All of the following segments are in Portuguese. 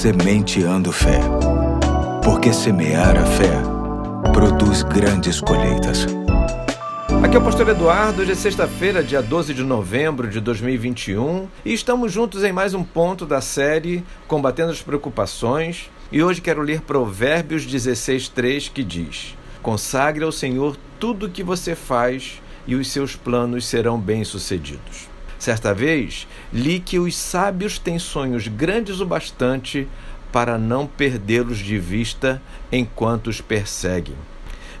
Sementeando Fé. Porque semear a fé produz grandes colheitas. Aqui é o Pastor Eduardo, hoje é sexta-feira, dia 12 de novembro de 2021, e estamos juntos em mais um ponto da série Combatendo as Preocupações. E hoje quero ler Provérbios 16:3 que diz: Consagre ao Senhor tudo o que você faz e os seus planos serão bem-sucedidos. Certa vez, li que os sábios têm sonhos grandes o bastante para não perdê-los de vista enquanto os perseguem.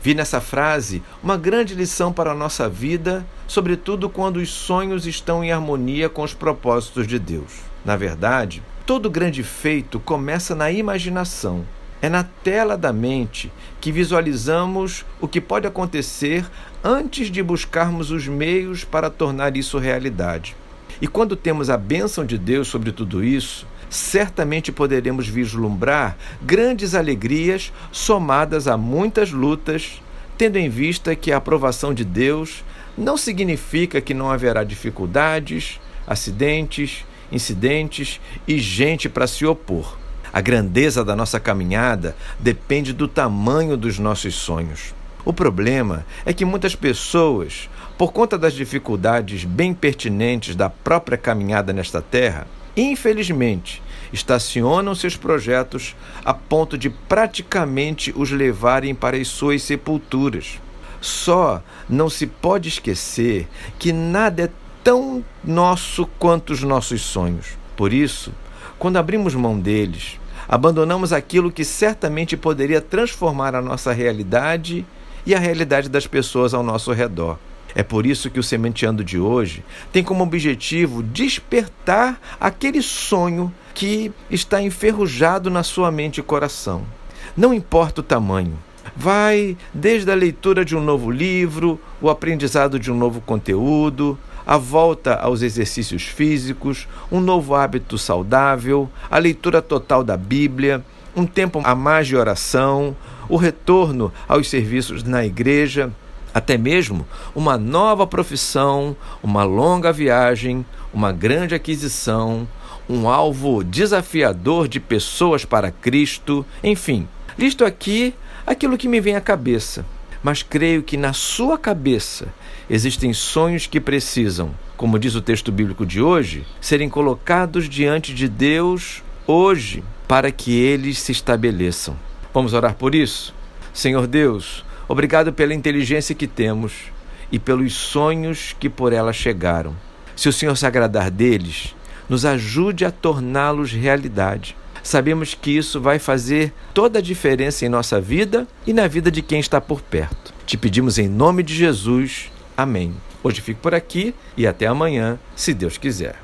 Vi nessa frase uma grande lição para a nossa vida, sobretudo quando os sonhos estão em harmonia com os propósitos de Deus. Na verdade, todo grande feito começa na imaginação. É na tela da mente que visualizamos o que pode acontecer antes de buscarmos os meios para tornar isso realidade. E quando temos a bênção de Deus sobre tudo isso, certamente poderemos vislumbrar grandes alegrias somadas a muitas lutas, tendo em vista que a aprovação de Deus não significa que não haverá dificuldades, acidentes, incidentes e gente para se opor. A grandeza da nossa caminhada depende do tamanho dos nossos sonhos. O problema é que muitas pessoas, por conta das dificuldades bem pertinentes da própria caminhada nesta terra, infelizmente, estacionam seus projetos a ponto de praticamente os levarem para as suas sepulturas. Só não se pode esquecer que nada é tão nosso quanto os nossos sonhos. Por isso, quando abrimos mão deles, abandonamos aquilo que certamente poderia transformar a nossa realidade e a realidade das pessoas ao nosso redor. É por isso que o Sementeando de hoje tem como objetivo despertar aquele sonho que está enferrujado na sua mente e coração. Não importa o tamanho. Vai desde a leitura de um novo livro, o aprendizado de um novo conteúdo, a volta aos exercícios físicos, um novo hábito saudável, a leitura total da Bíblia, um tempo a mais de oração, o retorno aos serviços na igreja, até mesmo uma nova profissão, uma longa viagem, uma grande aquisição, um alvo desafiador de pessoas para Cristo, enfim, listo aqui aquilo que me vem à cabeça. Mas creio que na sua cabeça existem sonhos que precisam, como diz o texto bíblico de hoje, serem colocados diante de Deus hoje para que eles se estabeleçam. Vamos orar por isso? Senhor Deus, obrigado pela inteligência que temos e pelos sonhos que por ela chegaram. Se o Senhor se agradar deles, nos ajude a torná-los realidade. Sabemos que isso vai fazer toda a diferença em nossa vida e na vida de quem está por perto. Te pedimos em nome de Jesus. Amém. Hoje fico por aqui e até amanhã, se Deus quiser.